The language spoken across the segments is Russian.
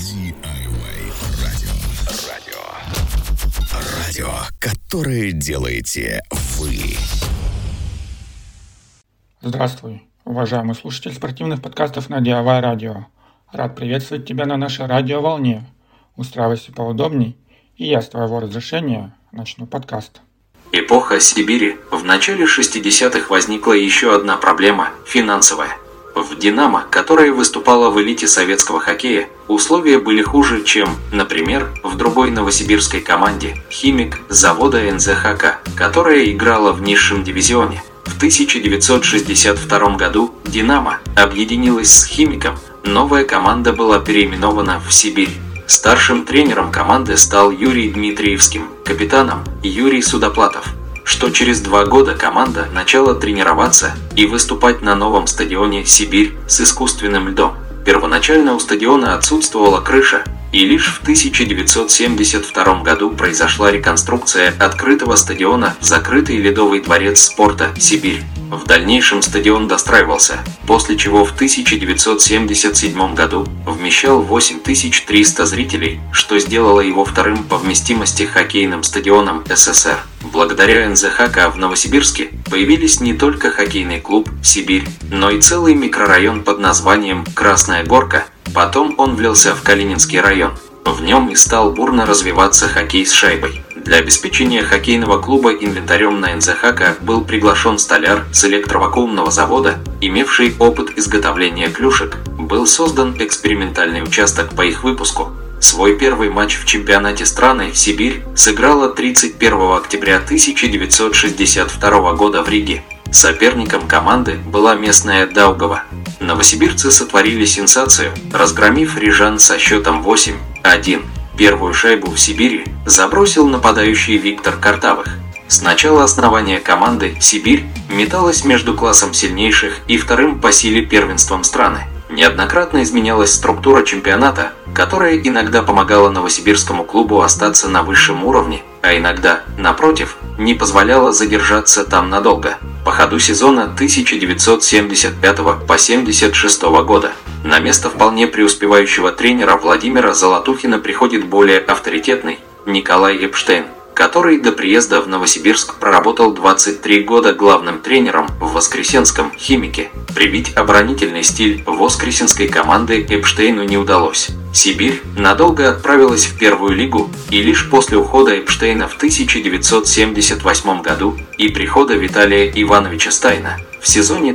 DIY радио. Радио. Радио, которое делаете вы. Здравствуй, уважаемый слушатель спортивных подкастов на DIY радио. Рад приветствовать тебя на нашей радиоволне. Устраивайся поудобней, и я с твоего разрешения начну подкаст. Эпоха Сибири. В начале 60-х возникла еще одна проблема – финансовая – в «Динамо», которая выступала в элите советского хоккея, условия были хуже, чем, например, в другой новосибирской команде «Химик» завода НЗХК, которая играла в низшем дивизионе. В 1962 году «Динамо» объединилась с «Химиком», новая команда была переименована в «Сибирь». Старшим тренером команды стал Юрий Дмитриевским, капитаном Юрий Судоплатов – что через два года команда начала тренироваться и выступать на новом стадионе «Сибирь» с искусственным льдом. Первоначально у стадиона отсутствовала крыша, и лишь в 1972 году произошла реконструкция открытого стадиона в закрытый ледовый дворец спорта «Сибирь». В дальнейшем стадион достраивался, после чего в 1977 году вмещал 8300 зрителей, что сделало его вторым по вместимости хоккейным стадионом СССР. Благодаря НЗХК в Новосибирске появились не только хоккейный клуб «Сибирь», но и целый микрорайон под названием «Красная Горка», потом он влился в Калининский район. В нем и стал бурно развиваться хоккей с шайбой. Для обеспечения хоккейного клуба инвентарем на НЗХК был приглашен столяр с электровакуумного завода, имевший опыт изготовления клюшек. Был создан экспериментальный участок по их выпуску. Свой первый матч в чемпионате страны «Сибирь» сыграла 31 октября 1962 года в Риге. Соперником команды была местная Даугова. Новосибирцы сотворили сенсацию, разгромив Рижан со счетом 8-1. Первую шайбу в Сибири забросил нападающий Виктор Картавых. С начала основания команды «Сибирь» металась между классом сильнейших и вторым по силе первенством страны. Неоднократно изменялась структура чемпионата, которая иногда помогала новосибирскому клубу остаться на высшем уровне, а иногда, напротив, не позволяла задержаться там надолго. По ходу сезона 1975 по 76 года на место вполне преуспевающего тренера Владимира Золотухина приходит более авторитетный Николай Эпштейн который до приезда в Новосибирск проработал 23 года главным тренером в Воскресенском «Химике». Привить оборонительный стиль воскресенской команды Эпштейну не удалось. Сибирь надолго отправилась в первую лигу, и лишь после ухода Эпштейна в 1978 году и прихода Виталия Ивановича Стайна в сезоне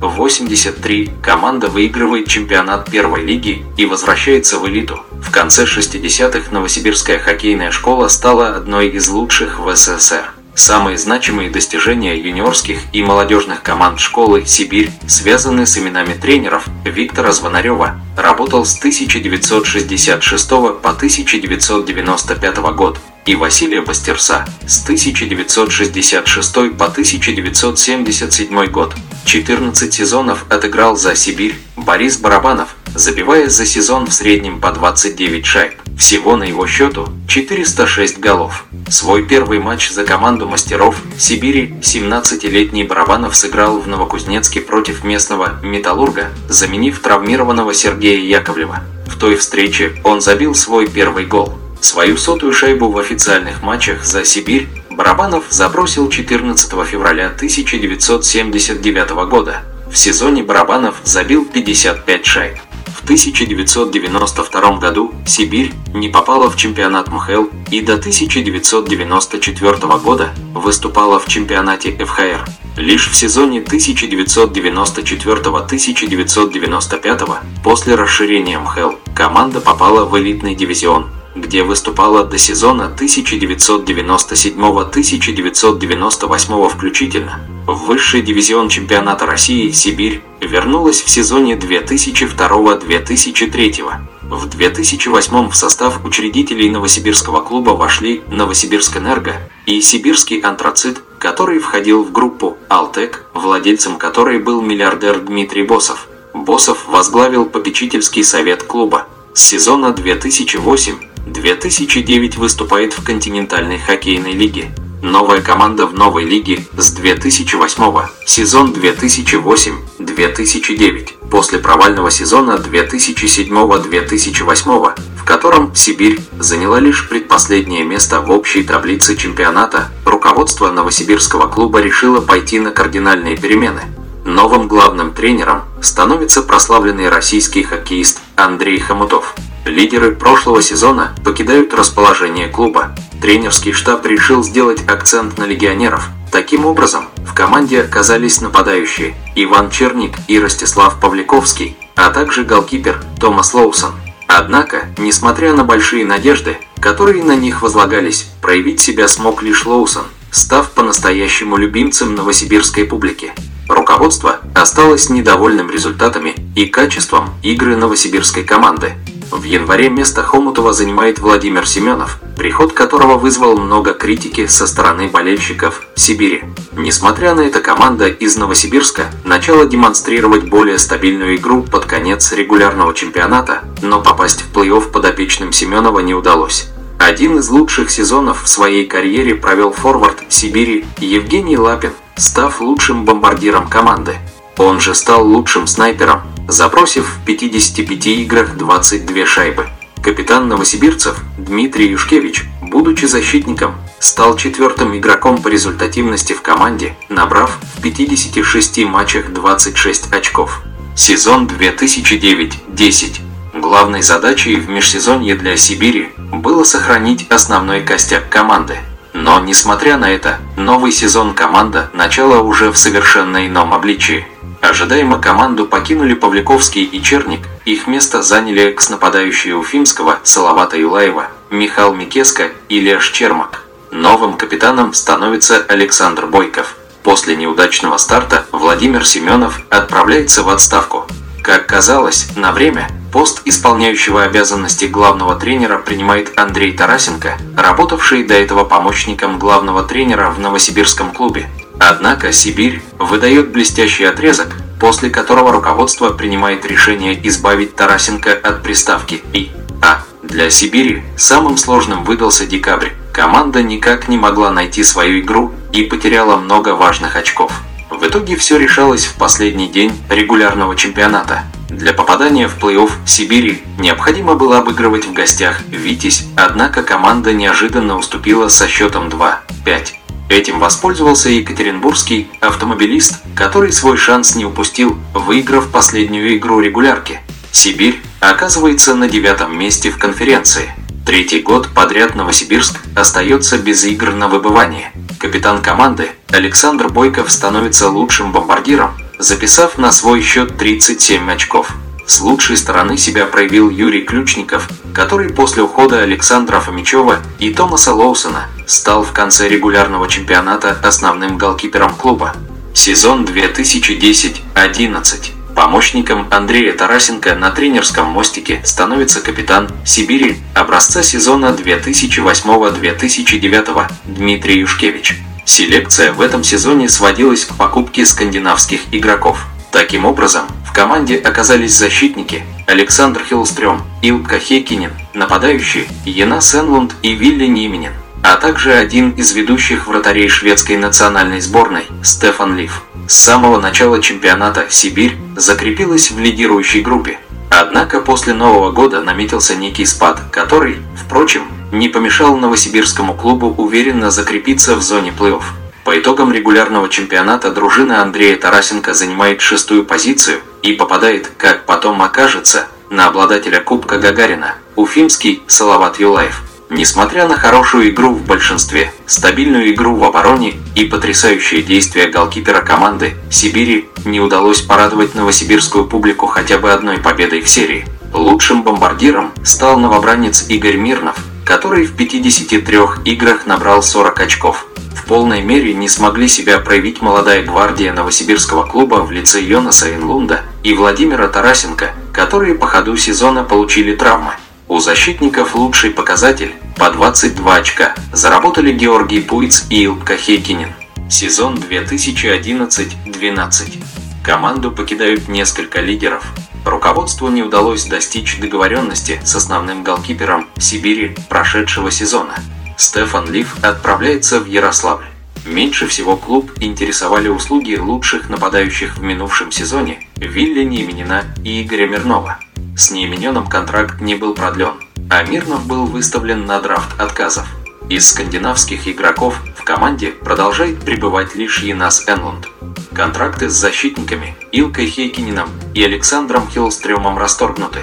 1982-83 команда выигрывает чемпионат первой лиги и возвращается в элиту. В конце 60-х Новосибирская хоккейная школа стала одной из лучших в СССР. Самые значимые достижения юниорских и молодежных команд школы «Сибирь» связаны с именами тренеров Виктора Звонарева, работал с 1966 по 1995 год, и Василия Бастерса с 1966 по 1977 год. 14 сезонов отыграл за Сибирь Борис Барабанов, забивая за сезон в среднем по 29 шайб. Всего на его счету 406 голов. Свой первый матч за команду мастеров Сибири 17-летний Барабанов сыграл в Новокузнецке против местного «Металлурга», заменив травмированного Сергея Яковлева. В той встрече он забил свой первый гол. Свою сотую шайбу в официальных матчах за Сибирь Барабанов забросил 14 февраля 1979 года. В сезоне Барабанов забил 55 шайб. В 1992 году Сибирь не попала в чемпионат МХЛ и до 1994 года выступала в чемпионате ФХР. Лишь в сезоне 1994-1995 после расширения МХЛ команда попала в элитный дивизион где выступала до сезона 1997-1998 включительно. В высший дивизион чемпионата России «Сибирь» вернулась в сезоне 2002-2003. В 2008 в состав учредителей Новосибирского клуба вошли Новосибирск Энерго и Сибирский антрацит, который входил в группу «Алтек», владельцем которой был миллиардер Дмитрий Босов. Босов возглавил попечительский совет клуба. С сезона 2008 2009 выступает в континентальной хоккейной лиге. Новая команда в новой лиге с 2008 сезон 2008-2009 после провального сезона 2007-2008, в котором Сибирь заняла лишь предпоследнее место в общей таблице чемпионата, руководство новосибирского клуба решило пойти на кардинальные перемены. Новым главным тренером становится прославленный российский хоккеист Андрей Хомутов. Лидеры прошлого сезона покидают расположение клуба. Тренерский штаб решил сделать акцент на легионеров. Таким образом, в команде оказались нападающие Иван Черник и Ростислав Павликовский, а также голкипер Томас Лоусон. Однако, несмотря на большие надежды, которые на них возлагались, проявить себя смог лишь Лоусон, став по-настоящему любимцем новосибирской публики. Руководство осталось недовольным результатами и качеством игры новосибирской команды. В январе место Хомутова занимает Владимир Семенов, приход которого вызвал много критики со стороны болельщиков Сибири. Несмотря на это, команда из Новосибирска начала демонстрировать более стабильную игру под конец регулярного чемпионата, но попасть в плей-офф подопечным Семенова не удалось. Один из лучших сезонов в своей карьере провел форвард Сибири Евгений Лапин, став лучшим бомбардиром команды. Он же стал лучшим снайпером, забросив в 55 играх 22 шайбы. Капитан новосибирцев Дмитрий Юшкевич, будучи защитником, стал четвертым игроком по результативности в команде, набрав в 56 матчах 26 очков. Сезон 2009-10. Главной задачей в межсезонье для Сибири было сохранить основной костяк команды. Но, несмотря на это, новый сезон команда начала уже в совершенно ином обличии. Ожидаемо команду покинули Павликовский и Черник, их место заняли экс-нападающие Уфимского Салавата Юлаева, Михаил Микеско и Леш Чермак. Новым капитаном становится Александр Бойков. После неудачного старта Владимир Семенов отправляется в отставку. Как казалось, на время пост исполняющего обязанности главного тренера принимает Андрей Тарасенко, работавший до этого помощником главного тренера в Новосибирском клубе. Однако Сибирь выдает блестящий отрезок, после которого руководство принимает решение избавить Тарасенко от приставки «и». А для Сибири самым сложным выдался декабрь. Команда никак не могла найти свою игру и потеряла много важных очков. В итоге все решалось в последний день регулярного чемпионата. Для попадания в плей-офф Сибири необходимо было обыгрывать в гостях «Витязь», однако команда неожиданно уступила со счетом 2-5. Этим воспользовался екатеринбургский автомобилист, который свой шанс не упустил, выиграв последнюю игру регулярки. Сибирь оказывается на девятом месте в конференции. Третий год подряд Новосибирск остается без игр на выбывание. Капитан команды Александр Бойков становится лучшим бомбардиром, записав на свой счет 37 очков. С лучшей стороны себя проявил Юрий Ключников, который после ухода Александра Фомичева и Томаса Лоусона стал в конце регулярного чемпионата основным голкипером клуба. Сезон 2010-11. Помощником Андрея Тарасенко на тренерском мостике становится капитан Сибири образца сезона 2008-2009 Дмитрий Юшкевич. Селекция в этом сезоне сводилась к покупке скандинавских игроков. Таким образом, в команде оказались защитники Александр Хиллстрём, Илка Хекинин, нападающие Ена Сенлунд и Вилли Нименин, а также один из ведущих вратарей шведской национальной сборной Стефан Лив. С самого начала чемпионата Сибирь закрепилась в лидирующей группе. Однако после Нового года наметился некий спад, который, впрочем, не помешал новосибирскому клубу уверенно закрепиться в зоне плей-офф. По итогам регулярного чемпионата дружина Андрея Тарасенко занимает шестую позицию и попадает, как потом окажется, на обладателя Кубка Гагарина – уфимский Салават Юлаев. Несмотря на хорошую игру в большинстве, стабильную игру в обороне и потрясающие действия голкипера команды, Сибири не удалось порадовать новосибирскую публику хотя бы одной победой в серии. Лучшим бомбардиром стал новобранец Игорь Мирнов, который в 53 играх набрал 40 очков. В полной мере не смогли себя проявить молодая гвардия новосибирского клуба в лице Йонаса Инлунда и Владимира Тарасенко, которые по ходу сезона получили травмы. У защитников лучший показатель по 22 очка заработали Георгий Пуиц и Илка Хейкинин. Сезон 2011-12. Команду покидают несколько лидеров. Руководству не удалось достичь договоренности с основным голкипером Сибири прошедшего сезона. Стефан Лив отправляется в Ярославль. Меньше всего клуб интересовали услуги лучших нападающих в минувшем сезоне Вилли Неименина и Игоря Мирнова. С Неимененом контракт не был продлен, а Мирнов был выставлен на драфт отказов. Из скандинавских игроков в команде продолжает пребывать лишь Янас Энлунд. Контракты с защитниками Илкой Хейкинином и Александром Хиллстрёмом расторгнуты.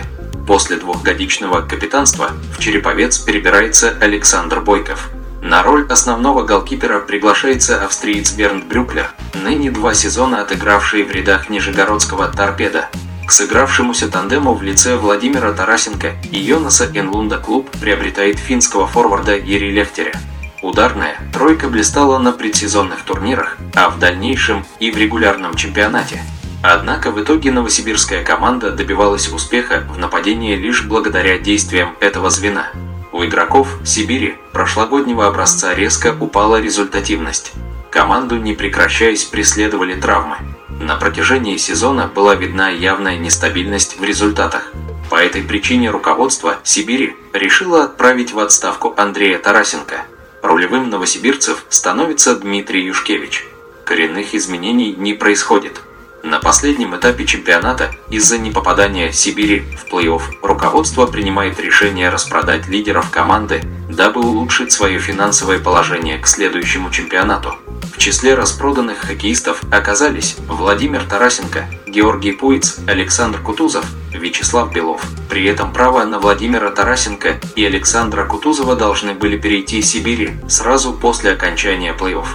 После двухгодичного капитанства в Череповец перебирается Александр Бойков. На роль основного голкипера приглашается австриец Бернт Брюклер, ныне два сезона отыгравший в рядах Нижегородского «Торпеда». К сыгравшемуся тандему в лице Владимира Тарасенко и Йонаса Энлунда клуб приобретает финского форварда Ери Лехтеря. Ударная тройка блистала на предсезонных турнирах, а в дальнейшем и в регулярном чемпионате. Однако в итоге новосибирская команда добивалась успеха в нападении лишь благодаря действиям этого звена. У игроков Сибири прошлогоднего образца резко упала результативность. Команду не прекращаясь преследовали травмы. На протяжении сезона была видна явная нестабильность в результатах. По этой причине руководство Сибири решило отправить в отставку Андрея Тарасенко. Рулевым новосибирцев становится Дмитрий Юшкевич. Коренных изменений не происходит. На последнем этапе чемпионата из-за непопадания Сибири в плей-офф руководство принимает решение распродать лидеров команды, дабы улучшить свое финансовое положение к следующему чемпионату. В числе распроданных хоккеистов оказались Владимир Тарасенко, Георгий Пуиц, Александр Кутузов, Вячеслав Белов. При этом право на Владимира Тарасенко и Александра Кутузова должны были перейти Сибири сразу после окончания плей-офф.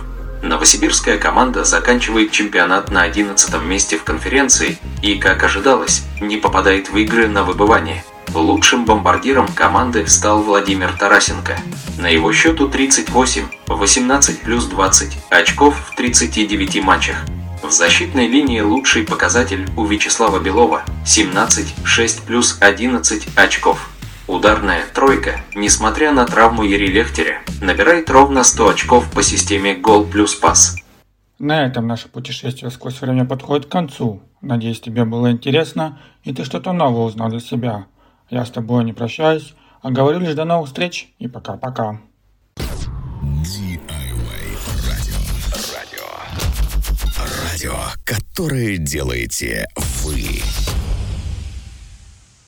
Новосибирская команда заканчивает чемпионат на 11 месте в конференции и, как ожидалось, не попадает в игры на выбывание. Лучшим бомбардиром команды стал Владимир Тарасенко. На его счету 38, 18 плюс 20 очков в 39 матчах. В защитной линии лучший показатель у Вячеслава Белова 17, 6 плюс 11 очков. Ударная тройка, несмотря на травму Юрия Лехтеря, набирает ровно 100 очков по системе гол плюс пас. На этом наше путешествие сквозь время подходит к концу. Надеюсь, тебе было интересно и ты что-то новое узнал для себя. Я с тобой не прощаюсь, а говорю лишь до новых встреч и пока-пока. Радио, которое делаете вы.